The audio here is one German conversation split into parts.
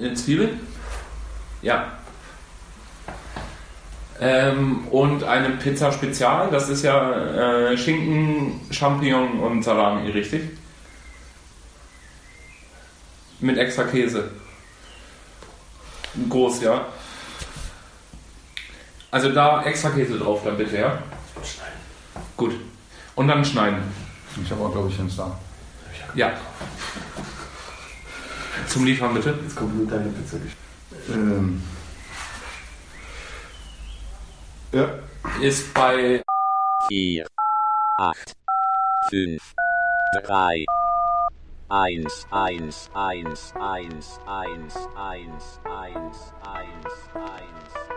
Eine Zwiebel? Ja. Ähm, und eine Pizza Spezial, das ist ja äh, Schinken, Champignon und Salami, richtig? Mit extra Käse. Groß, ja. Also da extra Käse drauf, dann bitte, ja? Schneiden. Gut. Und dann schneiden. Ich habe auch, glaube ich, einen Star. Ja. Zum Liefern bitte. Jetzt kommt nur deine Pizza. Ähm. Ja. Ist bei 4, 8, 5, 3, 1, 1, 1, 1, 1, 1, 1, 1, 1, 1,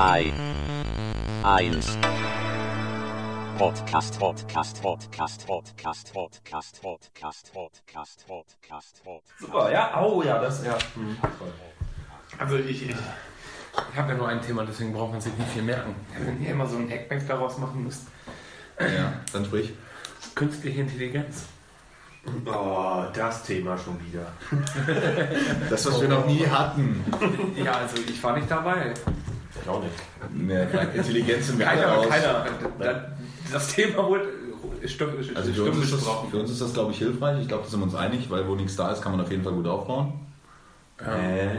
3, 1. Podcast, Podcast, Podcast, Podcast, Podcast, Podcast, Podcast, Podcast, Podcast. Super, ja? Oh ja, das, ja. Hm. Also ich, ich, ich habe ja nur ein Thema, deswegen braucht man sich nicht viel merken. Wenn ihr immer so ein Hackback daraus machen müsst. Ja, dann sprich. Künstliche Intelligenz. Oh, das Thema schon wieder. Das, was wir noch nie hatten. Ja, also ich war nicht dabei. Ich auch nicht. Mehr Intelligenz im Keiner, Keiner aus. keiner. Da- Das Thema wurde stumm, Also für uns, ist das, für uns ist das, glaube ich, hilfreich. Ich glaube, da sind wir uns einig, weil wo nichts da ist, kann man auf jeden Fall gut aufbauen. Äh,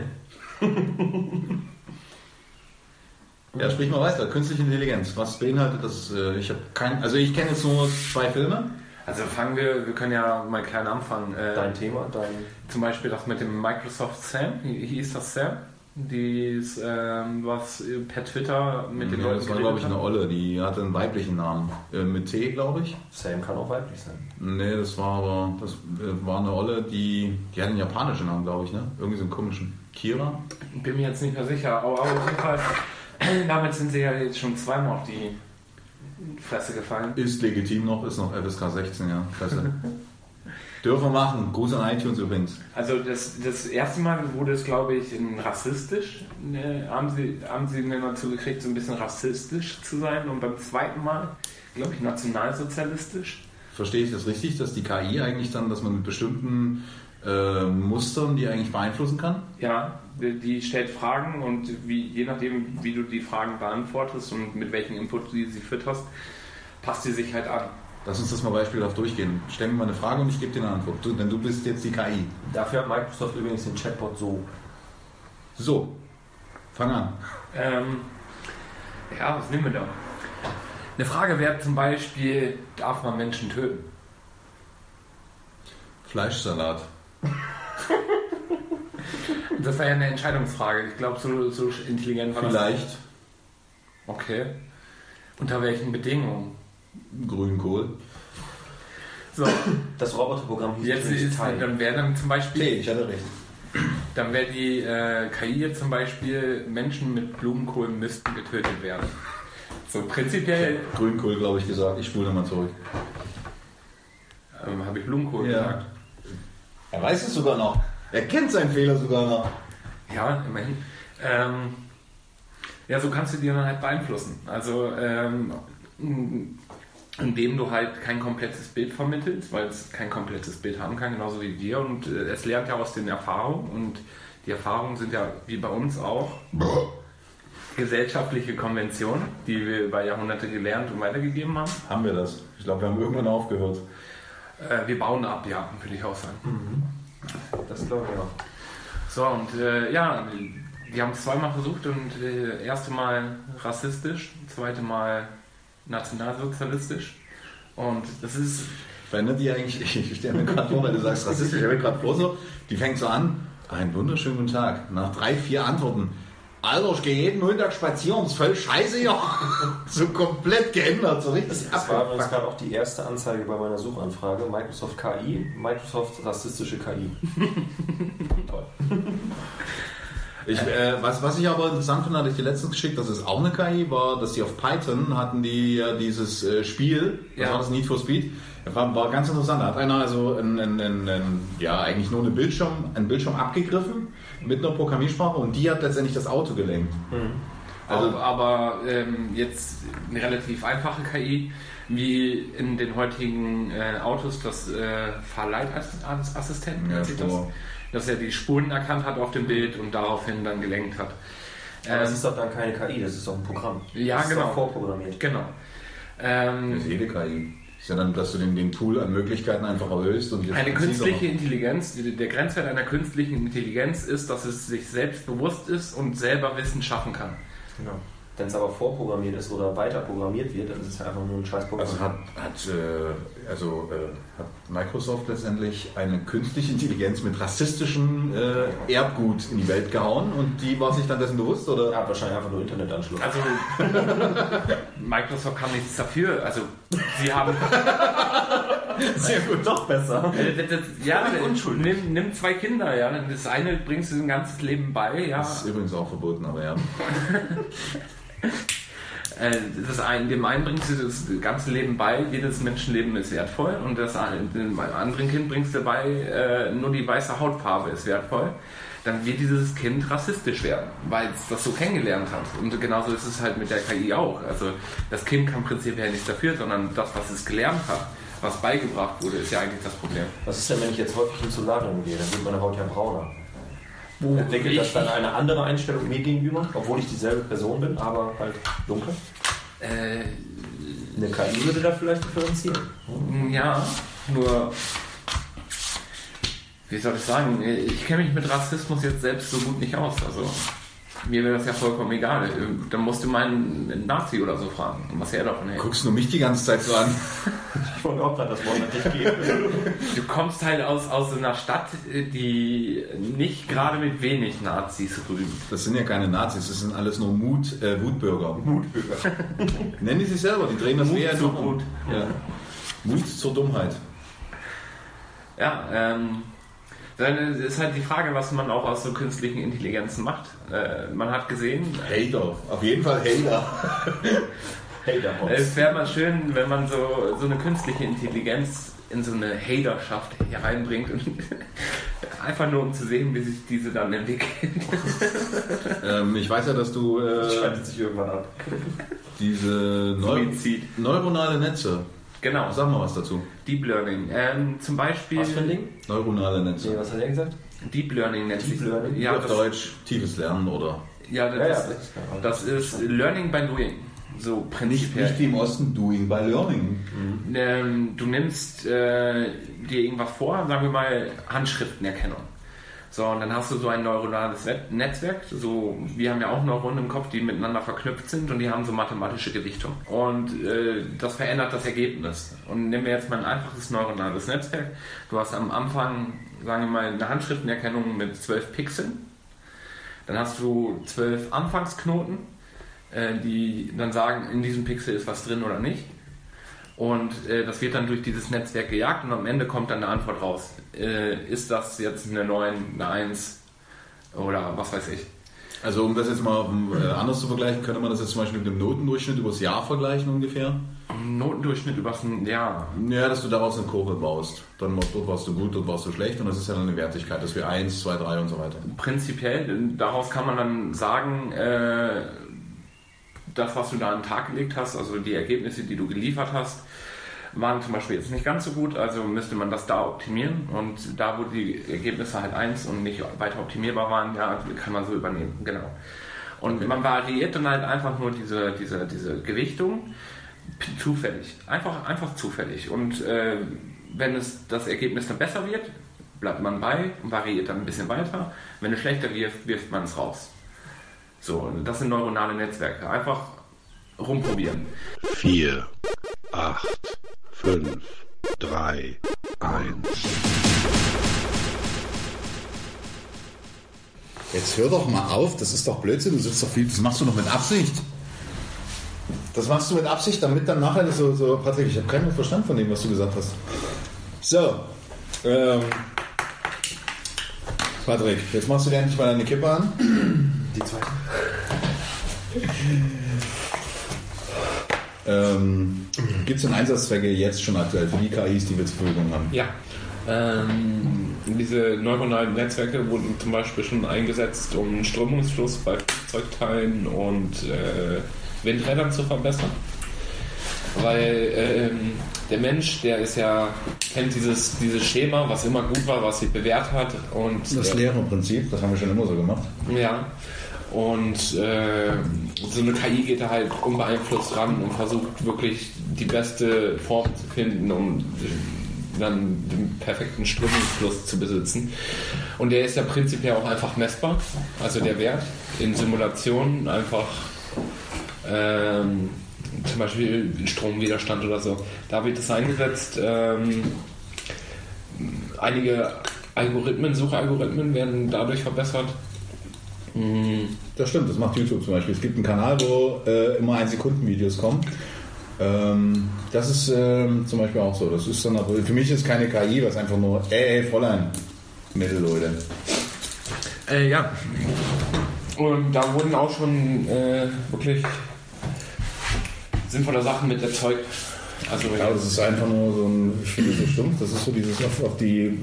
Ja, sprich mal weiter. Künstliche Intelligenz. Was beinhaltet das? Äh, Ich habe kein, also ich kenne jetzt nur zwei Filme. Also fangen wir, wir können ja mal klein anfangen. Äh, dein Thema, dein. Zum Beispiel das mit dem Microsoft Sam, Hi- hieß das Sam? Dies, ähm, was per Twitter mit den ja, Leuten das war, glaube ich, eine. Olle. Die hatte einen weiblichen Namen. Äh, mit T, glaube ich. Sam kann auch weiblich sein. Nee, das war aber, das äh, war eine Olle, die, die hat einen japanischen Namen, glaube ich, ne? Irgendwie so einen komischen. Kira? Bin mir jetzt nicht mehr sicher, aber, auf jeden Fall, damit sind sie ja jetzt schon zweimal auf die Fresse gefallen. Ist legitim noch, ist noch FSK 16, ja. Klasse. Dürfen wir machen. Gruß an iTunes übrigens. Also das, das erste Mal wurde es, glaube ich, rassistisch, ne, haben sie, haben sie mir dazu gekriegt, so ein bisschen rassistisch zu sein und beim zweiten Mal, glaube ich, nationalsozialistisch. Verstehe ich das richtig, dass die KI eigentlich dann, dass man mit bestimmten äh, Mustern die eigentlich beeinflussen kann? Ja, die die stellt Fragen und wie, je nachdem, wie du die Fragen beantwortest und mit welchem Input du sie fütterst, passt sie sich halt an. Lass uns das mal beispielhaft durchgehen. Stell mir mal eine Frage und ich gebe dir eine Antwort. Du, denn du bist jetzt die KI. Dafür hat Microsoft übrigens den Chatbot so. So, fang an. Ähm, ja, was nehmen wir da? Eine Frage wäre zum Beispiel, darf man Menschen töten? Fleischsalat. Das wäre ja eine Entscheidungsfrage. Ich glaube, so, so intelligent war das. Vielleicht Okay. Unter welchen Bedingungen? Grünkohl. So, Das Roboterprogramm hieß jetzt ist, Teil. dann wäre dann zum Beispiel, ich hatte recht. dann wäre die äh, KI jetzt zum Beispiel, Menschen mit Blumenkohl müssten getötet werden. So prinzipiell Grünkohl, glaube ich, gesagt. Ich spule nochmal zurück. ähm, habe ich Blumenkohl Ja. gesagt. Er weiß es sogar noch. Er kennt seinen Fehler sogar noch. Ja, immerhin. Ähm, ja, so kannst du die dann halt beeinflussen. Also, ähm, indem du halt kein komplettes Bild vermittelst, weil es kein komplettes Bild haben kann, genauso wie wir. Und äh, es lernt ja aus den Erfahrungen. Und die Erfahrungen sind ja, wie bei uns auch, gesellschaftliche Konventionen, die wir über Jahrhunderte gelernt und weitergegeben haben. Haben wir das? Ich glaube, wir haben irgendwann aufgehört. Äh, wir bauen ab, ja, würde ich auch sagen. Das glaube ich auch. So, und äh, ja, die haben es zweimal versucht und äh, erste Mal rassistisch, zweite Mal nationalsozialistisch. Und das ist, Verändert die eigentlich, ich stelle mir gerade vor, weil du sagst rassistisch, ich mir gerade vor so, die fängt so an, einen wunderschönen guten Tag, nach drei, vier Antworten, Alter, ich gehe jeden Montag spazieren, ist voll scheiße ja. So komplett geändert, so richtig Das war übrigens gerade auch die erste Anzeige bei meiner Suchanfrage. Microsoft KI, Microsoft rassistische KI. Toll. Ich, äh, was, was ich aber interessant finde, hatte ich dir letztens geschickt, das ist auch eine KI, war, dass die auf Python hatten die ja dieses äh, Spiel, was Ja. war das, Need for Speed, war, war ganz interessant. Da hat einer also ein, ein, ein, ja, eigentlich nur eine Bildschirm, einen Bildschirm abgegriffen mit einer Programmiersprache und die hat letztendlich das Auto gelenkt. Also, Also- aber ähm, jetzt eine relativ einfache KI, wie in den heutigen äh, Autos das äh, Fahrleitassistent, Ja, nennt sich das, Spur. Dass er die Spuren erkannt hat auf dem Bild und daraufhin dann gelenkt hat. Aber das Ähm, ist doch dann keine KI, das ist doch ein Programm. Ja, das ist genau. Doch vorprogrammiert. genau. Das Ähm, ist jede KI. Das ist ja dann, dass du den, den Pool an Möglichkeiten einfach erhöhst und das eine künstliche. Intelligenz, der Grenzwert einer künstlichen Intelligenz ist, dass es sich selbst bewusst ist und selber Wissen schaffen kann. Genau. Wenn es aber vorprogrammiert ist oder weiter programmiert wird, dann ist es ja einfach nur ein scheiß Programm. Also hat, hat, äh, also, äh, hat Microsoft letztendlich eine künstliche Intelligenz mit rassistischem äh, Erbgut in die Welt gehauen und die war sich dann dessen bewusst oder? er hat wahrscheinlich einfach nur Internetanschluss. Also Microsoft kann nichts dafür. Also sie haben sehr gut, doch besser. Äh, das- das- ja, nimm, nimm zwei Kinder, ja. Das eine bringst du ein ganzes Leben bei, ja. Das ist übrigens auch verboten, aber ja. Äh, Das ein, dem einen bringst du das ganze Leben bei, jedes Menschenleben ist wertvoll und das dem anderen Kind bringst du bei, äh, nur die weiße Hautfarbe ist wertvoll. Dann wird dieses Kind rassistisch werden, weil es das so kennengelernt hat. Und genauso ist es halt mit der KI auch. Also das Kind kann prinzipiell nichts dafür, sondern das, was es gelernt hat, was beigebracht wurde, ist ja eigentlich das Problem. Was ist denn, wenn ich jetzt häufig ins Solarium gehe? Dann wird meine Haut ja brauner. Wo Entwickelt das dann eine andere Einstellung mir gegenüber, obwohl ich dieselbe Person bin, aber halt dunkel? Äh, Eine KI würde da vielleicht differenzieren. Ja, nur. Wie soll ich sagen? Ich kenne mich mit Rassismus jetzt selbst so gut nicht aus. Also, mir wäre das ja vollkommen egal. Dann musst du meinen Nazi oder so fragen, was er davon hält. Guckst du mich die ganze Zeit so an? Ich wollte auch gerade das Wort nicht geben. Du kommst halt aus, aus einer Stadt, die nicht gerade mit wenig Nazis rühmt. Das sind ja keine Nazis, das sind alles nur Mut, äh, Wutbürger. Mutbürger. Nennen die sich selber, die drehen das Mut eher zur Wut. Ja. Mut zur Dummheit. Ja, ähm. Dann ist halt die Frage, was man auch aus so künstlichen Intelligenzen macht. Äh, man hat gesehen, Hater, auf jeden Fall Hater. Boss. Es wäre mal schön, wenn man so, so eine künstliche Intelligenz in so eine Haterschaft hereinbringt und einfach nur um zu sehen, wie sich diese dann entwickeln. Ähm, ich weiß ja, dass du Das äh, schaltet sich irgendwann ab. diese Neu Suizid. neuronale Netze, Genau, sag mal was dazu. Deep Learning. Ähm, zum Beispiel Was für ein Ding? Neuronale Netze. Nee, was hat er gesagt? Deep Learning nennt Deep sich Learning? Ja, auf das, Deutsch tiefes Lernen oder ja, das, Ja, ja, das, das ist Learning by Doing. So nicht, prinzipiell. nicht wie im Osten doing by learning. Ähm, du nimmst äh, dir irgendwas vor, sagen wir mal Handschriftenerkennung. So, und dann hast du so ein neuronales Net- Netzwerk. So, wir haben ja auch Neuronen im Kopf, die miteinander verknüpft sind und die haben so mathematische Gewichtung. Und äh, das verändert das Ergebnis. Und nehmen wir jetzt mal ein einfaches neuronales Netzwerk. Du hast am Anfang, sagen wir mal, eine Handschriftenerkennung mit zwölf Pixeln. Dann hast du zwölf Anfangsknoten, äh, die dann sagen, in diesem Pixel ist was drin oder nicht. Und äh, das wird dann durch dieses Netzwerk gejagt und am Ende kommt dann eine Antwort raus. Äh, ist das jetzt eine 9, eine 1 oder was weiß ich? Also um das jetzt mal äh, anders zu vergleichen, könnte man das jetzt zum Beispiel mit dem Notendurchschnitt übers Jahr vergleichen ungefähr? Notendurchschnitt über ein Jahr. Ja, dass du daraus eine Kurve baust. Dann dort warst du gut, dort warst du schlecht und das ist ja dann eine Wertigkeit, dass wir 1, 2, 3 und so weiter. Prinzipiell, äh, daraus kann man dann sagen, äh, das, was du da an den Tag gelegt hast, also die Ergebnisse, die du geliefert hast, waren zum Beispiel jetzt nicht ganz so gut, also müsste man das da optimieren und da, wo die Ergebnisse halt 1 und nicht weiter optimierbar waren, ja, kann man so übernehmen, genau. Und Okay. man variiert dann halt einfach nur diese, diese, diese Gewichtung zufällig, einfach, einfach zufällig. Und äh, wenn es das Ergebnis dann besser wird, bleibt man bei und variiert dann ein bisschen weiter. Wenn es schlechter wirft, wirft man es raus. So, das sind neuronale Netzwerke. Einfach rumprobieren. 4, 8, 5, drei, eins. Jetzt hör doch mal auf, das ist doch Blödsinn, du sitzt doch viel, das machst du doch mit Absicht. Das machst du mit Absicht, damit dann nachher so, so Patrick, ich habe keinen Verstand von dem, was du gesagt hast. So, ähm, Patrick, jetzt machst du dir endlich mal deine Kippe an. Die zweite. Ähm, Gibt es denn Einsatzzwecke jetzt schon aktuell für die KIs, die wir zur Verfügung haben? Ja. Ähm, diese neuronalen Netzwerke wurden zum Beispiel schon eingesetzt, um Strömungsfluss bei Flugzeugteilen und äh, Windrädern zu verbessern. Weil ähm, der Mensch, der ist ja, kennt dieses, dieses Schema, was immer gut war, was sich bewährt hat. Und, Das äh, Lehre-Prinzip, das haben wir schon immer so gemacht. ja. Und äh, so eine KI geht da halt unbeeinflusst ran und versucht wirklich die beste Form zu finden, um äh, dann den perfekten Strömungsfluss zu besitzen. Und der ist ja prinzipiell auch einfach messbar, also der Wert in Simulationen einfach ähm, zum Beispiel Stromwiderstand oder so. Da wird es eingesetzt. Ähm, einige Algorithmen, Suchalgorithmen werden dadurch verbessert. Mm, Das stimmt, das macht YouTube zum Beispiel. Es gibt einen Kanal, wo äh, immer ein Sekunden Videos kommen. Ähm, das ist ähm, zum Beispiel auch so. Das ist dann aber, für mich ist keine KI, was einfach nur, ey, ey Fräulein, Mittel, Leute. Äh, ja. Und da wurden auch schon äh, wirklich sinnvolle Sachen mit erzeugt. Also Ja, das ist einfach nur so ein, ich finde so stumpf, das ist so dieses auf, auf die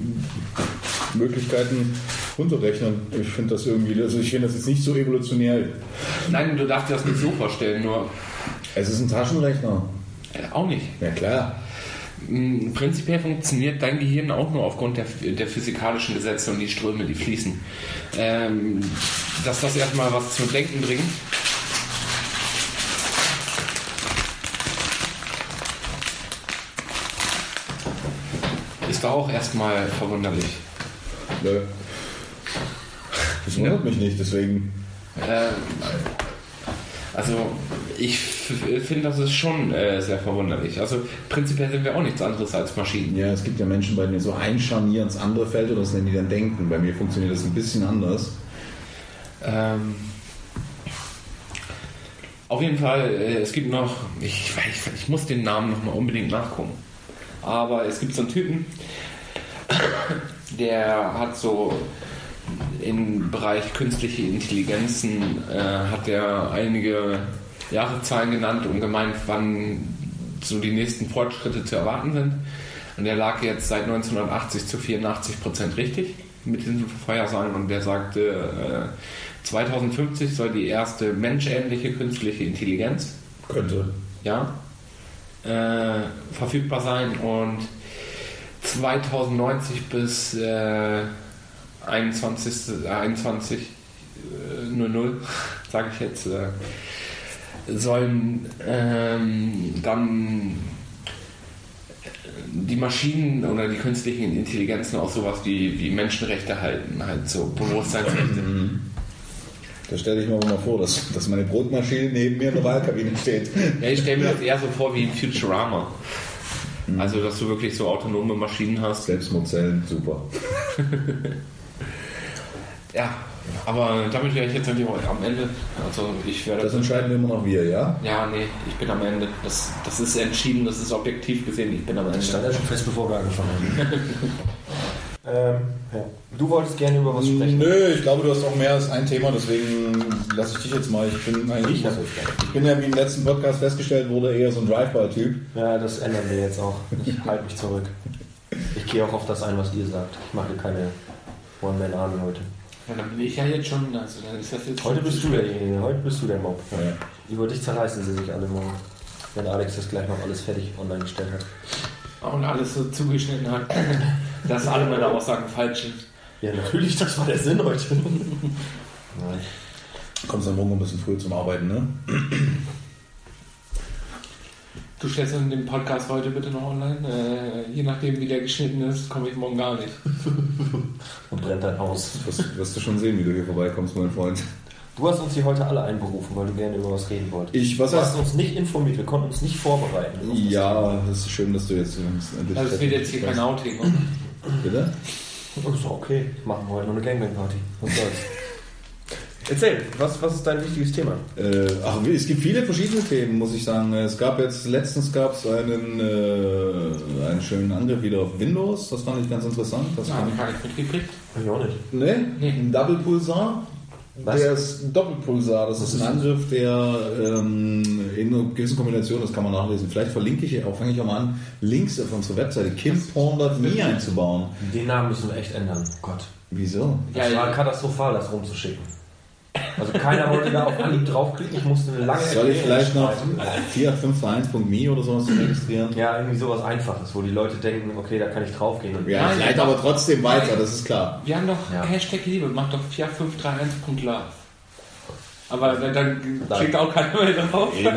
Möglichkeiten runterrechnen. Ich finde das irgendwie, also ich finde das jetzt nicht so evolutionär. nein, du darfst dir das nicht so vorstellen, nur Es ist ein Taschenrechner. äh, auch nicht. Ja klar. Mm, Prinzipiell funktioniert dein Gehirn auch nur aufgrund der, der physikalischen Gesetze und die Ströme, die fließen. Ähm, dass das erstmal was zum Denken bringt. Ist da auch erstmal verwunderlich. Nö. Das wundert mich nicht, deswegen. Ähm, also ich finde, das ist schon äh, sehr verwunderlich. Also prinzipiell sind wir auch nichts anderes als Maschinen. Ja, es gibt ja Menschen, bei denen so ein Scharnier ins andere fällt und das nennen die dann Denken. Bei mir funktioniert das ein bisschen anders. Ähm, auf jeden Fall, äh, es gibt noch, ich, weiß, ich muss den Namen noch mal unbedingt nachgucken. Aber es gibt so einen Typen, der hat so im Bereich künstliche Intelligenzen äh, hat er einige Jahreszahlen genannt und gemeint, wann so die nächsten Fortschritte zu erwarten sind. Und der lag jetzt seit 1980 zu 84 Prozent richtig mit diesen Vorhersagen und der sagte, äh, 2050 soll die erste menschähnliche künstliche Intelligenz Könnte. ja, äh, verfügbar sein und 2090 bis äh, 21. Äh, 21 äh, 00, sage ich jetzt, äh, sollen ähm, dann die Maschinen oder die künstlichen Intelligenzen auch sowas wie, wie Menschenrechte halten, halt so Bewusstseinsrechte. Da stelle ich mir mal vor, dass, dass meine Brotmaschine neben mir in der Wahlkabine steht. Ja, ich stelle mir das eher so vor wie in Futurama. Also, dass du wirklich so autonome Maschinen hast. Selbstmordzellen, super. Ja, aber damit wäre ich jetzt eigentlich auch am Ende. Also, ich werde. Das entscheiden immer noch wir, ja? ja, nee, ich bin am Ende. Das, das ist entschieden, das ist objektiv gesehen, ich bin am Das stand Ende. ja schon fest, bevor wir angefangen haben. ähm, ja. Du wolltest gerne über was sprechen. Nö, ich glaube, du hast auch mehr als ein Thema, deswegen lasse ich dich jetzt mal. Ich bin eigentlich. Ich gerne. Ich bin ja, wie im letzten Podcast festgestellt wurde, eher so ein Drive-By-Typ. Ja, das ändern wir jetzt auch. Ich halte mich zurück. Ich gehe auch auf das ein, was ihr sagt. Ich mache keine One-Man-Army heute. Ja, dann bin ich ja jetzt schon, also dann ist das jetzt Heute bist du derjenige, heute bist du der Mob. Ja. Über dich zerreißen sie sich alle morgen. Wenn Alex das gleich noch alles fertig online gestellt hat. Und alles so zugeschnitten hat, dass alle meine Aussagen falsch sind. Ja, natürlich, das war der Sinn heute. Nein. Kommst am Morgen ein bisschen früh zum Arbeiten, ne? Du stellst dann den Podcast heute bitte noch online. Äh, je nachdem, wie der geschnitten ist, komme ich morgen gar nicht. Und brennt dein Haus. Wirst, wirst du schon sehen, wie du hier vorbeikommst, mein Freund. Du hast uns hier heute alle einberufen, weil du gerne über was reden wolltest. Ich, was Du hast uns nicht informiert, wir konnten uns nicht vorbereiten. Ja, das ist schön, dass du jetzt. Also es wird jetzt hier kein Outing. Bitte? Das ist doch okay. Machen wir heute noch eine Gangbang-Party. Was soll's? Erzähl, was, was ist dein wichtiges Thema? Äh, ach, es gibt viele verschiedene Themen, muss ich sagen. Es gab jetzt, letztens gab es einen, äh, einen schönen Angriff wieder auf Windows. Das fand ich ganz interessant. Das Ja, fand gar nicht mitgekriegt. Hab ich auch nicht. ich, ne? Nee. Ein Double Pulsar. Was? Der ist ein Doppelpulsar. Das ist ein Angriff, der ähm, in einer gewissen Kombination, das kann man nachlesen. Vielleicht verlinke ich auch, fange ich auch mal an, Links auf unsere Webseite kimporn.me einzubauen. Den Namen müssen wir echt ändern. Gott. Wieso? Das Ja, war ja. katastrophal, das rumzuschicken. Also keiner wollte da auf Anhieb draufklicken. Ich musste eine lange Soll ich vielleicht noch schreiben. 4851.me oder sowas registrieren? Ja, irgendwie sowas Einfaches, wo die Leute denken, okay, da kann ich draufgehen. Und Ja, ich leite aber trotzdem weiter, das ist klar. Wir haben doch Ja. Hashtag Liebe, mach doch 4531.love. Aber dann, dann klickt auch keiner mehr drauf. Eben.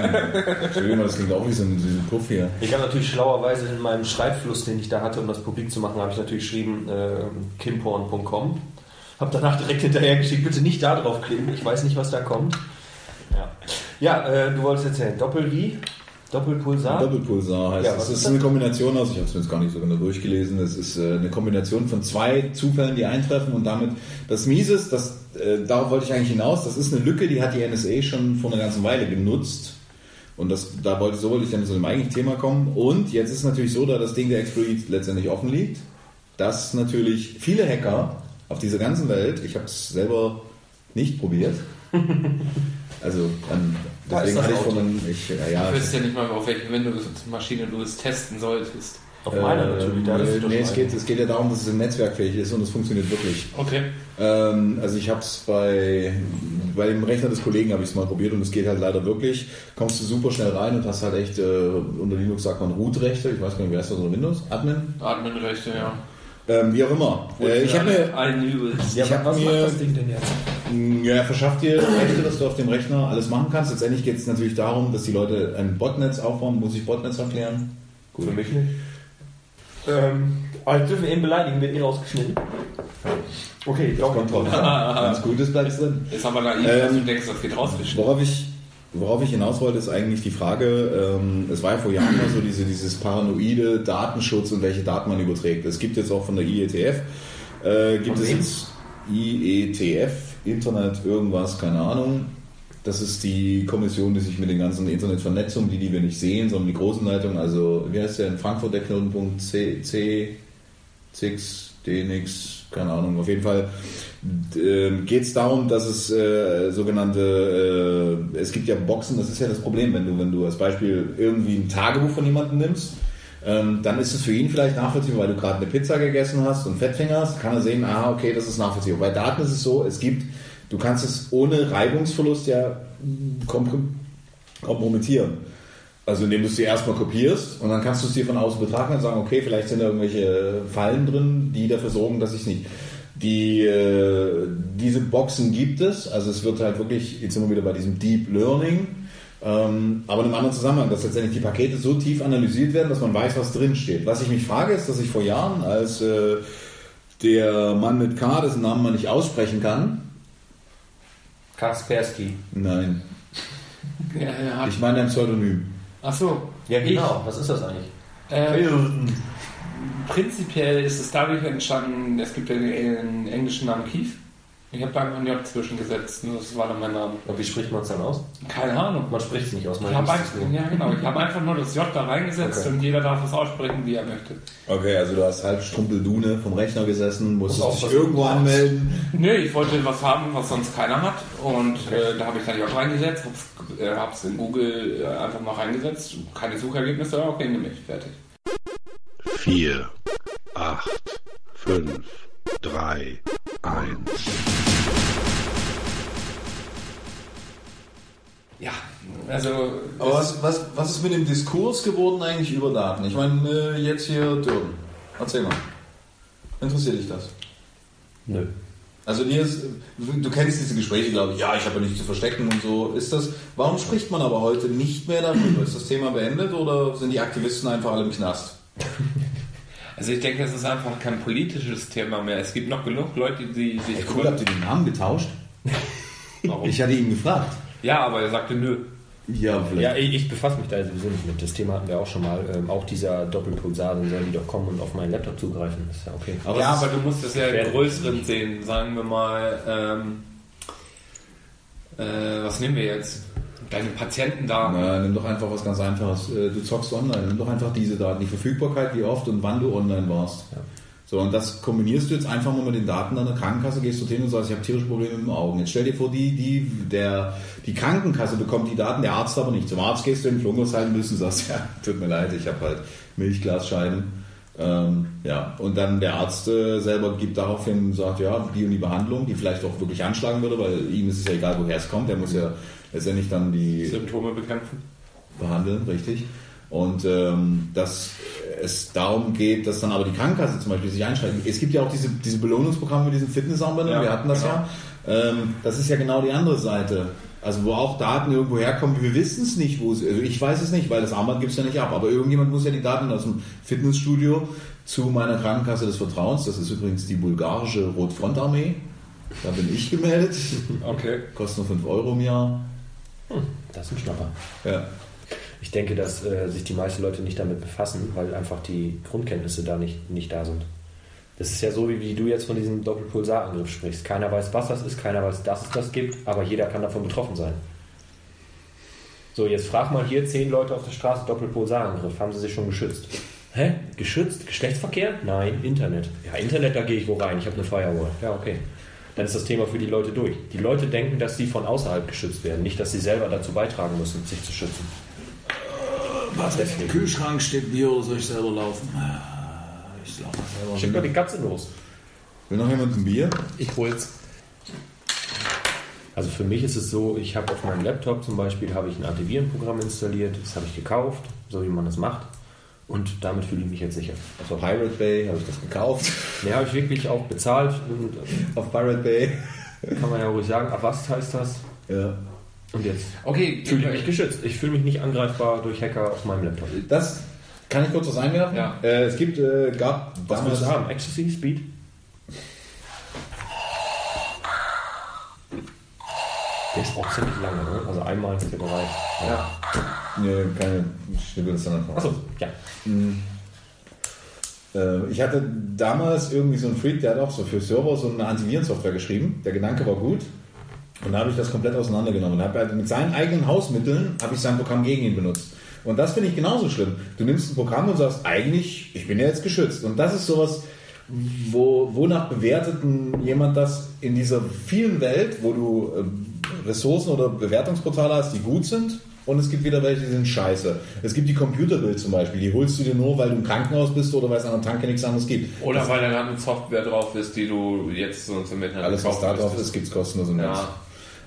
Entschuldigung, das klingt auch wie so ein, wie so ein Puff hier. Ich habe natürlich schlauerweise in meinem Schreibfluss, den ich da hatte, um das publik zu machen, habe ich natürlich geschrieben äh, kimporn.com. Habe danach direkt hinterher geschickt, bitte nicht da drauf klicken, ich weiß nicht, was da kommt. Ja, ja äh, du wolltest erzählen, Doppel wie? Doppelpulsar? Doppelpulsar heißt Ja, es. ist das? eine Kombination aus, ich habe es mir jetzt gar nicht so genau durchgelesen, es ist äh, eine Kombination von zwei Zufällen, die eintreffen und damit das Miese ist, das, äh, darauf wollte ich eigentlich hinaus, das ist eine Lücke, die hat die NSA schon vor einer ganzen Weile genutzt. Und das, da wollte, so wollte ich dann zu dem eigentlichen Thema kommen. Und jetzt ist es natürlich so, da das Ding der Exploit letztendlich offen liegt, dass natürlich viele Hacker auf dieser ganzen Welt, ich habe es selber nicht probiert, also dann, deswegen hatte ich von einem, ich, ja, ja, Du weißt ja nicht mal, auf welche Windows-Maschine du es testen solltest. Auf meiner Äh, natürlich, da ist nee, es geht, es geht ja darum, dass es netzwerkfähig ist und es funktioniert wirklich. Okay. Ähm, also ich habe es bei, bei dem Rechner des Kollegen habe ich es mal probiert und es geht halt leider wirklich. Kommst du super schnell rein und hast halt echt, äh, unter Linux sagt man Root-Rechte, ich weiß gar nicht, wer ist das unter Windows? Admin? Adminrechte, ja. Ähm, wie auch immer. Äh, ich habe mir, Allen übelst. Ja, ich was mir- macht das Ding denn jetzt? mh, ja, verschafft dir Rechte, dass du auf dem Rechner alles machen kannst. Letztendlich geht es natürlich darum, dass die Leute ein Botnetz aufbauen. Muss ich Botnetz erklären? Für mich nicht. Ähm, aber ich dürfen eben beleidigen, wird eh rausgeschnitten. Okay, Das kommt drauf an. Ganz Gutes bleibt drin. Ist aber naiv, Ähm, dass du denkst, das wird rausgeschnitten. Worauf ich, worauf ich hinaus wollte, ist eigentlich die Frage, ähm, es war ja vor Jahren mal so diese, dieses paranoide Datenschutz und welche Daten man überträgt. Es gibt jetzt auch von der IETF, äh, gibt Von es jetzt IETF, Internet irgendwas, keine Ahnung. Das ist die Kommission, die sich mit den ganzen Internetvernetzungen, die, die wir nicht sehen, sondern die großen Leitungen, also wie heißt der in Frankfurt der Knotenpunkt C, C, CX, DNX, keine Ahnung, auf jeden Fall geht es darum, dass es äh, sogenannte, äh, es gibt ja Boxen, das ist ja das Problem, wenn du, wenn du als Beispiel irgendwie ein Tagebuch von jemandem nimmst, ähm, dann ist es für ihn vielleicht nachvollziehbar, weil du gerade eine Pizza gegessen hast und Fettfinger hast, kann er sehen, aha, okay, das ist nachvollziehbar. Bei Daten ist es so, es gibt, du kannst es ohne Reibungsverlust ja komprom- kompromittieren. Also indem du es dir erstmal kopierst und dann kannst du es dir von außen betrachten und sagen, okay, vielleicht sind da irgendwelche Fallen drin, die dafür sorgen, dass ich es nicht. Die, äh, diese Boxen gibt es, also es wird halt wirklich, jetzt sind wir wieder bei diesem Deep Learning, ähm, aber in einem anderen Zusammenhang, dass letztendlich die Pakete so tief analysiert werden, dass man weiß, was drin steht. Was ich mich frage, ist, dass ich vor Jahren, als äh, der Mann mit K, dessen Namen man nicht aussprechen kann, Kaspersky. nein, Ja, ich meine ein Pseudonym. Ach so. Ja, genau. Was ist das eigentlich? Ich, äh, prinzipiell ist es dadurch entstanden, es gibt ja den englischen Namen Keith. Ich habe da ein J zwischengesetzt. und Das war dann mein Name. Und wie spricht man es dann aus? Keine Ahnung. Man spricht es nicht aus. Ich Man habe es nur. ja, genau, ich hab einfach nur das J da reingesetzt Okay. und jeder darf es aussprechen, wie er möchte. Okay, also du hast halb Strumpeldune vom Rechner gesessen, musstest Muss dich irgendwo anmelden. Nö, ich wollte was haben, was sonst keiner hat. Und äh, da habe ich dann J reingesetzt, hab's, äh, hab's in Google äh, einfach mal reingesetzt. Keine Suchergebnisse, okay, nehme ich, fertig. 4, 8, 5, 3, 1. Ja, also. Aber was, was, was ist mit dem Diskurs geworden eigentlich über Daten? Ich meine, äh, jetzt hier Dürren. Erzähl mal. Interessiert dich das? Nö. Also dir ist, du kennst diese Gespräche, glaube ich, ja, ich habe ja nichts zu verstecken und so. Ist das, warum spricht man aber heute nicht mehr darüber? Ist das Thema beendet oder sind die Aktivisten einfach alle im Knast? Also ich denke, es ist einfach kein politisches Thema mehr. Es gibt noch genug Leute, die sich Ey, cool, habt ihr den Namen getauscht? Warum? Ich hatte ihn gefragt. ja, aber er sagte nö. Ja, vielleicht. Ja, ich, ich befasse mich da sowieso nicht mit. Das Thema hatten wir auch schon mal. Ähm, auch dieser Doppelpulsar, dann sollen die doch kommen und auf meinen Laptop zugreifen. Ist ja okay. Aber ja, aber du musst es ja im größeren sehen. Sagen wir mal, ähm, äh, was nehmen wir jetzt? Deine Patientendaten. Na, nimm doch einfach was ganz Einfaches. Äh, Du zockst online. Nimm doch einfach diese Daten, die Verfügbarkeit, wie oft und wann du online warst. So, und das kombinierst du jetzt einfach mal mit den Daten deiner Krankenkasse, gehst du hin und sagst, ich habe tierische Probleme mit den Augen. Jetzt stell dir vor, die, die, der, die Krankenkasse bekommt die Daten, der Arzt aber nicht. Zum Arzt gehst du in den Flungersheim müssen und sagst, ja, tut mir leid, ich habe halt Milchglasscheiben. Ähm, ja, und dann der Arzt äh, selber gibt daraufhin, sagt, ja, die und die Behandlung, die vielleicht auch wirklich anschlagen würde, weil ihm ist es ja egal, woher es kommt, der muss ja letztendlich dann die Symptome bekämpfen. behandeln, richtig. Und ähm, dass es darum geht, dass dann aber die Krankenkasse zum Beispiel sich einschaltet. Es gibt ja auch diese, diese Belohnungsprogramme mit diesen Fitnessarmbändern, Ja, wir hatten das genau. ja. Ähm, das ist ja genau die andere Seite. Also wo auch Daten irgendwo herkommen, wir wissen es nicht, wo es, also ich weiß es nicht, weil das Armband gibt es ja nicht ab, aber irgendjemand muss ja die Daten aus dem Fitnessstudio zu meiner Krankenkasse des Vertrauens, das ist übrigens die bulgarische Rotfrontarmee, da bin ich gemeldet, Okay. kostet nur 5 Euro im Jahr. Das ist ein Schnapper. Ja. Ich denke, dass äh, sich die meisten Leute nicht damit befassen, weil einfach die Grundkenntnisse da nicht, nicht da sind. Das ist ja so, wie, wie du jetzt von diesem Doppelpulsarangriff sprichst. Keiner weiß, was das ist, keiner weiß, dass es das gibt, aber jeder kann davon betroffen sein. So, jetzt frag mal hier zehn Leute auf der Straße Doppelpulsarangriff. Haben sie sich schon geschützt? Hä? Geschützt? Geschlechtsverkehr? Nein, Internet. Ja, Internet, da gehe ich wo rein. Ich habe eine Firewall. Ja, okay. Dann ist das Thema für die Leute durch. Die Leute denken, dass sie von außerhalb geschützt werden, nicht, dass sie selber dazu beitragen müssen, sich zu schützen. Was Deswegen. im Kühlschrank steht Bier oder soll ich selber laufen? Ich laufe selber. Schick doch die Katze los. Will noch jemand ein Bier? Ich hol's. Also für mich ist es so, ich habe auf meinem Laptop zum Beispiel habe ich ein Antivirenprogramm installiert, das habe ich gekauft, so wie man das macht. Und damit fühle ich mich jetzt sicher. Auf Pirate Bay habe ich das gekauft. Ne, habe ich wirklich auch bezahlt und Auf Pirate Bay. kann man ja ruhig sagen, was heißt das? Ja. Und jetzt Okay, fühle ich mich geschützt. Ich fühle mich nicht angreifbar durch Hacker auf meinem Laptop. Das kann ich kurz was einwerfen. Ja. Äh, es gibt, äh, gab Was damals. haben? Ecstasy, Speed? Der ist auch ziemlich lange, ne? Also einmal ist der bereit. Ja. Nee, keine. Dann einfach. Achso, ja. Äh, ich hatte damals irgendwie so einen Freak, der hat auch so für Server so eine Antivirensoftware geschrieben. Der Gedanke war gut. Und da habe ich das komplett auseinandergenommen. Und habe halt mit seinen eigenen Hausmitteln habe ich sein Programm gegen ihn benutzt. Und das finde ich genauso schlimm. Du nimmst ein Programm und sagst, eigentlich, ich bin ja jetzt geschützt. Und das ist sowas, wo, wonach bewertet jemand das in dieser vielen Welt, wo du ähm, Ressourcen oder Bewertungsportale hast, die gut sind? Und es gibt wieder welche, die sind scheiße. Es gibt die Computerbild zum Beispiel, die holst du dir nur, weil du im Krankenhaus bist oder weil es an der Tanke nichts anderes gibt. Oder weil da gerade eine Software drauf ist, die du jetzt so zum Internet Alles, was da drauf ist, gibt es kostenlos im Netz. Ja.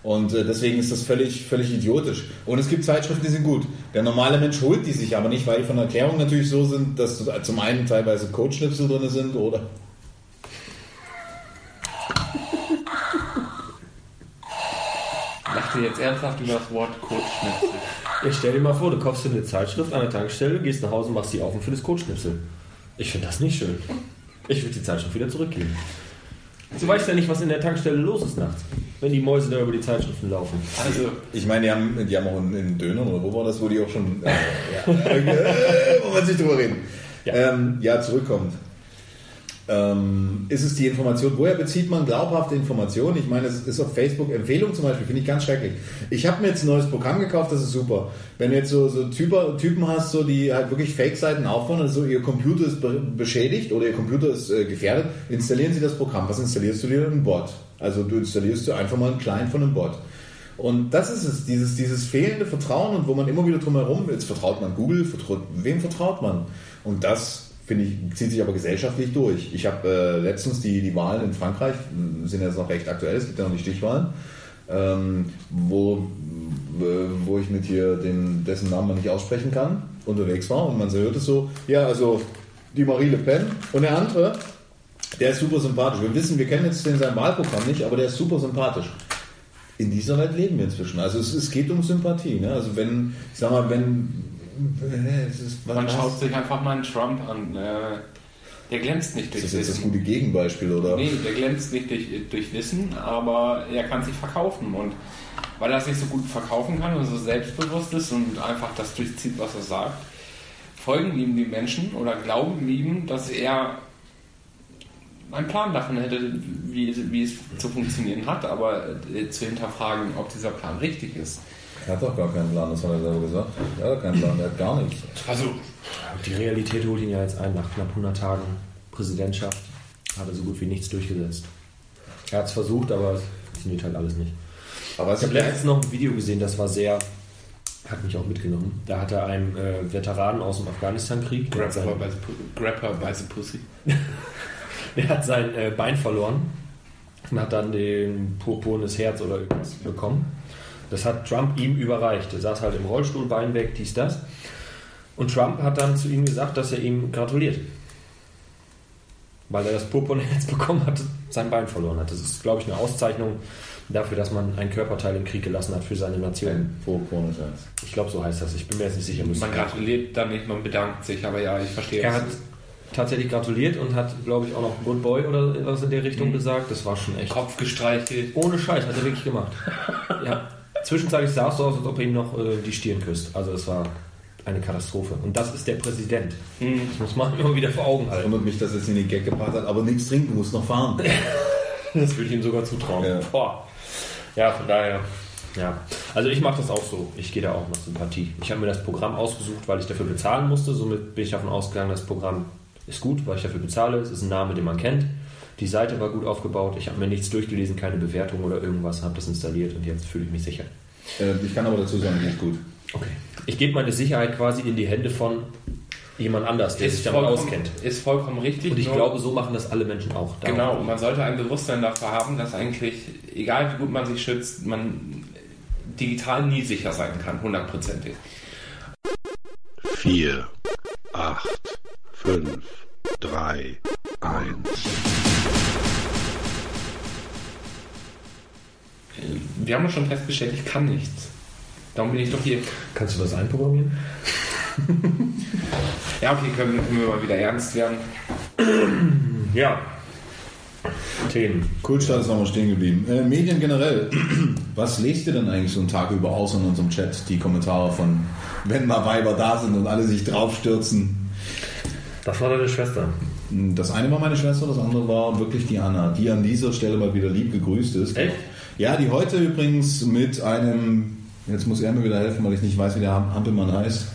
Und äh, deswegen ist das völlig, völlig idiotisch. Und es gibt Zeitschriften, die sind gut. Der normale Mensch holt die sich aber nicht, weil die von der Erklärung natürlich so sind, dass zum einen teilweise Codeschnipsel drin sind oder. Lacht ihr jetzt ernsthaft über das Wort Codeschnipsel? Ich stell dir mal vor, du kaufst dir eine Zeitschrift an der Tankstelle, gehst nach Hause, machst sie auf und findest Codeschnipsel. Ich finde das nicht schön. Ich würde die Zeitschrift wieder zurückgeben. Du weißt ja nicht, was in der Tankstelle los ist nachts, wenn die Mäuse da über die Zeitschriften laufen. Also, Ich meine, die haben, die haben auch in, in Dönern oder wo war das, wo die auch schon. Äh, ja, äh, wo man sich drüber reden. Ja, ähm, ja zurückkommt. Ähm, ist es die Information, woher bezieht man glaubhafte Informationen? Ich meine, es ist auf Facebook Empfehlung zum Beispiel, finde ich ganz schrecklich. Ich habe mir jetzt ein neues Programm gekauft, das ist super. Wenn du jetzt so, so Typer, Typen hast, so, die halt wirklich Fake-Seiten aufbauen, also ihr Computer ist be beschädigt oder ihr Computer ist äh, gefährdet, installieren sie das Programm. Was installierst du dir? Ein Bot. Also du installierst dir einfach mal einen Client von einem Bot. Und das ist es, dieses, dieses fehlende Vertrauen und wo man immer wieder drum herum, jetzt vertraut man Google, vertraut, wem vertraut man? Und das, finde ich, zieht sich aber gesellschaftlich durch. Ich habe äh, letztens die, die Wahlen in Frankreich, sind jetzt noch recht aktuell, es gibt ja noch die Stichwahlen, ähm, wo, äh, wo ich mit hier den, dessen Namen man nicht aussprechen kann, unterwegs war und man hört es so, ja, also die Marie Le Pen und der andere, der ist super sympathisch. Wir wissen, wir kennen jetzt sein Wahlprogramm nicht, aber der ist super sympathisch. In dieser Welt leben wir inzwischen. Also es, es geht um Sympathie. Ne? Also wenn, ich sag mal, wenn es ist, man schaut sich einfach mal einen Trump an. Äh, Der glänzt nicht Ist durch das jetzt das Wissen. gute Gegenbeispiel, oder? Nee, der glänzt nicht durch, durch Wissen, aber er kann sich verkaufen. Und weil er sich so gut verkaufen kann und so selbstbewusst ist und einfach das durchzieht, was er sagt, folgen ihm die Menschen oder glauben ihm, dass er einen Plan davon hätte, wie, es- wie es zu funktionieren hat, aber äh, zu hinterfragen, ob dieser Plan richtig ist. Er hat doch gar keinen Plan, das hat er selber gesagt. Er hat keinen Plan, er hat gar nichts. Also, Die Realität holt ihn ja jetzt ein. Nach knapp 100 Tagen Präsidentschaft hat er so gut wie nichts durchgesetzt. Er hat es versucht, aber es funktioniert halt alles nicht. Aber Ich habe letztens noch ein Video gesehen, das war sehr, hat mich auch mitgenommen. Da hat er einem äh, Veteranen aus dem Afghanistan-Krieg, Grapper by by the Pussy. der hat sein äh, Bein verloren und hat dann den purpurnes Herz oder irgendwas bekommen. Das hat Trump ihm überreicht. Er saß halt im Rollstuhl, Bein weg, dies, das. Und Trump hat dann zu ihm gesagt, dass er ihm gratuliert. Weil er das purpurne Herz bekommen hat, sein Bein verloren hat. Das ist, glaube ich, eine Auszeichnung dafür, dass man ein Körperteil im Krieg gelassen hat für seine Nation. Purpurnes Herz. Ich glaube, so heißt das. Ich bin mir jetzt nicht sicher. Man gratuliert dann nicht, man bedankt sich, aber ja, ich verstehe Er es. hat tatsächlich gratuliert und hat, glaube ich, auch noch Good Boy oder was in der Richtung Mhm. gesagt. Das war schon echt. Kopf gestreichelt. Ohne Scheiß, hat er wirklich gemacht. ja. Zwischenzeitlich sah es so aus, als ob er ihm noch äh, die Stirn küsst. Also es war eine Katastrophe. Und das ist der Präsident. Mhm. Das muss man immer wieder vor Augen halten. Wundert mich, dass es in den Gag gebracht hat, aber nichts trinken, du musst noch fahren. Das würde ich ihm sogar zutrauen. Ja. Boah. ja, von daher. Ja, also ich mache das auch so. Ich gehe da auch nach Sympathie. Ich habe mir das Programm ausgesucht, weil ich dafür bezahlen musste. Somit bin ich davon ausgegangen, das Programm ist gut, weil ich dafür bezahle. Es ist ein Name, den man kennt. Die Seite war gut aufgebaut. Ich habe mir nichts durchgelesen, keine Bewertung oder irgendwas, habe das installiert und jetzt fühle ich mich sicher. Äh, ich kann aber dazu sagen, ist gut. Okay. Ich gebe meine Sicherheit quasi in die Hände von jemand anders, der sich damit auskennt. ist vollkommen richtig. Und ich nur- glaube, so machen das alle Menschen auch. Darum- Genau, man sollte ein Bewusstsein dafür haben, dass eigentlich, egal wie gut man sich schützt, man digital nie sicher sein kann, hundertprozentig. 4, 8, 5, 3, 1. Wir haben schon festgestellt, ich kann nichts. Darum bin ich doch hier. Kannst du das einprogrammieren? Ja, okay, können, können wir mal wieder ernst werden. Ja. Themen. Kultstadt ist nochmal stehen geblieben. Äh, Medien generell. Was lest ihr denn eigentlich so einen Tag über außer in unserem Chat? Die Kommentare von, wenn mal Weiber da sind und alle sich draufstürzen. Das war deine Schwester. Das eine war meine Schwester, das andere war wirklich die Anna, die an dieser Stelle mal wieder lieb gegrüßt ist. Echt? Ja, die heute übrigens mit einem, jetzt muss er mir wieder helfen, weil ich nicht weiß, wie der Hampelmann heißt.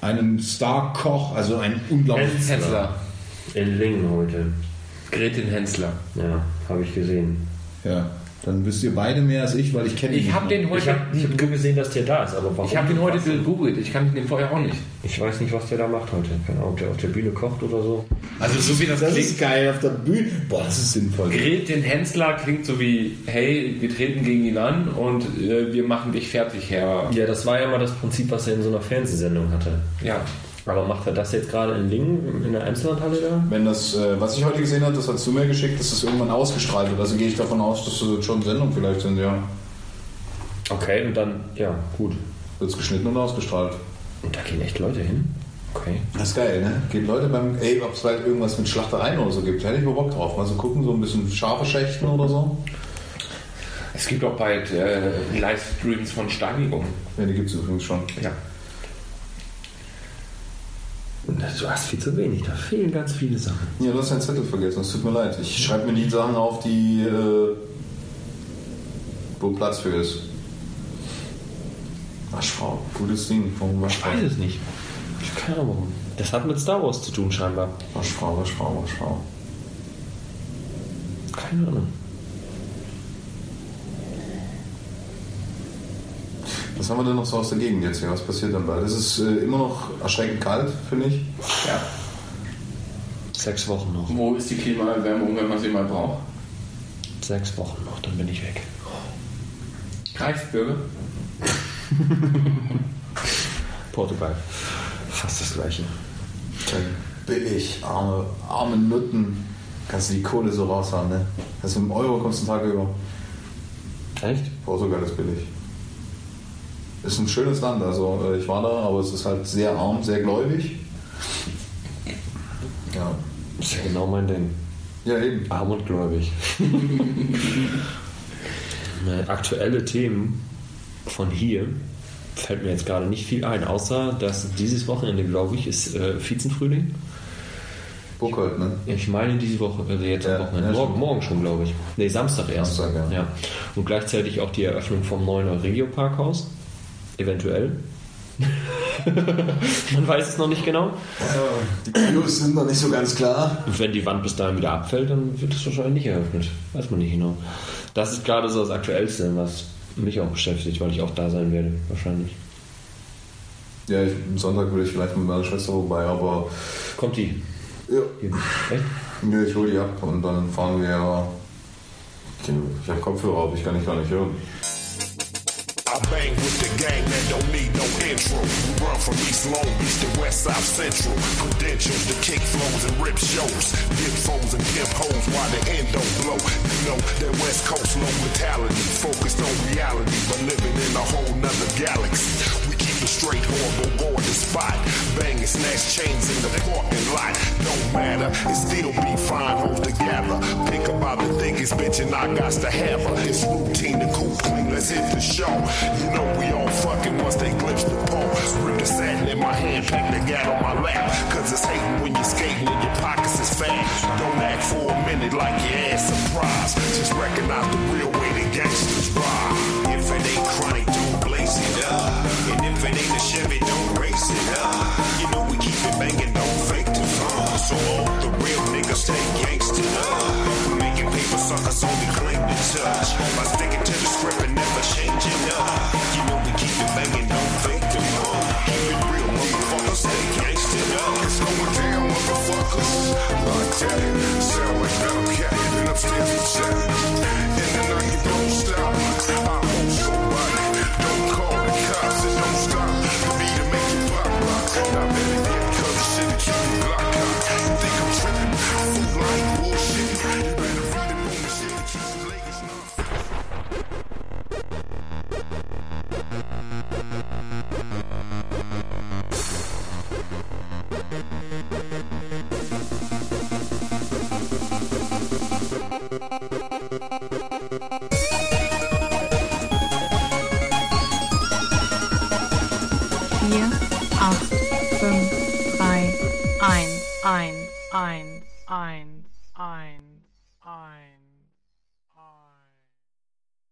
Einem Star-Koch, also ein unglaublich. Hensler. In Lingen heute. Gretin Hensler. Ja, habe ich gesehen. Ja, dann wisst ihr beide mehr als ich, weil ich kenne ihn Ich nicht habe den Ich heute. habe hab nur gesehen, dass der da ist, aber warum? Ich habe den heute gegoogelt, ich kannte den vorher auch nicht. Ich weiß nicht, was der da macht heute. Keine Ahnung, ob der auf der Bühne kocht oder so. Also so wie das, Das klingt. ist geil auf der Bühne. Boah, das ist sinnvoll. Gretin Hensler klingt so wie, hey, wir treten gegen ihn an und äh, wir machen dich fertig, Herr. Ja, das war ja mal das Prinzip, was er in so einer Fernsehsendung hatte. Ja. Aber macht er das jetzt gerade in Lingen, in der Emslandhalle da? Wenn das, äh, was ich heute gesehen habe, das hat zu mir geschickt, dass das irgendwann ausgestrahlt wird. Also gehe ich davon aus, dass das schon Sendungen vielleicht sind, ja. Okay, und dann, ja, gut. Wird es geschnitten und ausgestrahlt. Und da gehen echt Leute hin? Okay. Das ist geil, ne? Geht Leute beim, ey, ob es bald irgendwas mit Schlachtereien oder so gibt, hätte ich mal Bock drauf. Mal so gucken, so ein bisschen scharfe Schächten oder so. Es gibt auch bald äh, Livestreams von Steinigungen. Ja, die gibt es übrigens schon. Ja. Du hast viel zu wenig, da fehlen ganz viele Sachen. Ja, du hast deinen Zettel vergessen, es tut mir leid. Ich schreibe mir die Sachen auf, die, äh, wo Platz für ist. Waschfrau, gutes Ding. Warum Waschfrau? es nicht. Ich keine Ahnung warum. Das hat mit Star Wars zu tun, scheinbar. Waschfrau, Waschfrau, Waschfrau. Keine Ahnung. Was haben wir denn noch so aus der Gegend jetzt hier? Was passiert dann bald? Es ist äh, immer noch erschreckend kalt, finde ich. ja. Sechs Wochen noch. Wo ist die Klimaerwärmung, wenn man sie mal braucht? Sechs Wochen noch, dann bin ich weg. Reichsbürger? Portugal. Fast das gleiche. Billig, arme, arme Nutten. Kannst du die Kohle so raushauen, ne? Also im Euro kommst du einen Tag über. Echt? Portugal ist billig. Ist ein schönes Land, also äh, ich war da, aber es ist halt sehr arm, sehr gläubig. ist ja genau mein Ding. Ja, eben. Arm und gläubig. Ne, Aktuelle Themen von hier fällt mir jetzt gerade nicht viel ein, außer dass dieses Wochenende, glaube ich, ist äh, Vizenfrühling. Burkhold, ne? Ich meine diese Woche, also jetzt Ja, am Wochenende. ja, morgen, stimmt. morgen schon, glaube ich. Nee, Samstag erst. Samstag, ja. Und gleichzeitig auch die Eröffnung vom neuen Regio-Parkhaus. Eventuell. Man weiß es noch nicht genau. Die Kilos sind noch nicht so ganz klar. Und wenn die Wand bis dahin wieder abfällt, dann wird es wahrscheinlich nicht eröffnet. Weiß man nicht genau. Das ist gerade so das Aktuellste, was mich auch beschäftigt, weil ich auch da sein werde, wahrscheinlich. Ja, ich, am Sonntag will ich vielleicht mit meiner Schwester vorbei, aber Kommt die? ja, Hier. Echt? nee, ich hole die ab und dann fahren wir. Ich, ich habe Kopfhörer, aber ich kann dich gar nicht hören. Bang with the gang that don't need no intro. We run from East Long Beach to West South Central. Credentials to kick flows and rip shows. Dip foes and pimp hoes while the end don't blow. You know that West Coast low mentality. Focused on reality, but living in a whole nother galaxy. We straight, horrible, go on the spot. Bang and snatch chains in the parking lot. Don't matter, it still be fine hoes together. Think about the thickest bitch and I got to have her. It's routine and cool clean, let's hit the show. You know we all fucking once they glimpse the pole. Rip the satin in my hand, pack the gat on my lap. Cause it's hating when you're skating and your pockets is fat. Don't act for a minute like your ass surprised. Just recognize the real way the gangsters ride. If it ain't chronic, don't blaze it up. It up. You know we keep it banging, don't fake the fun. So all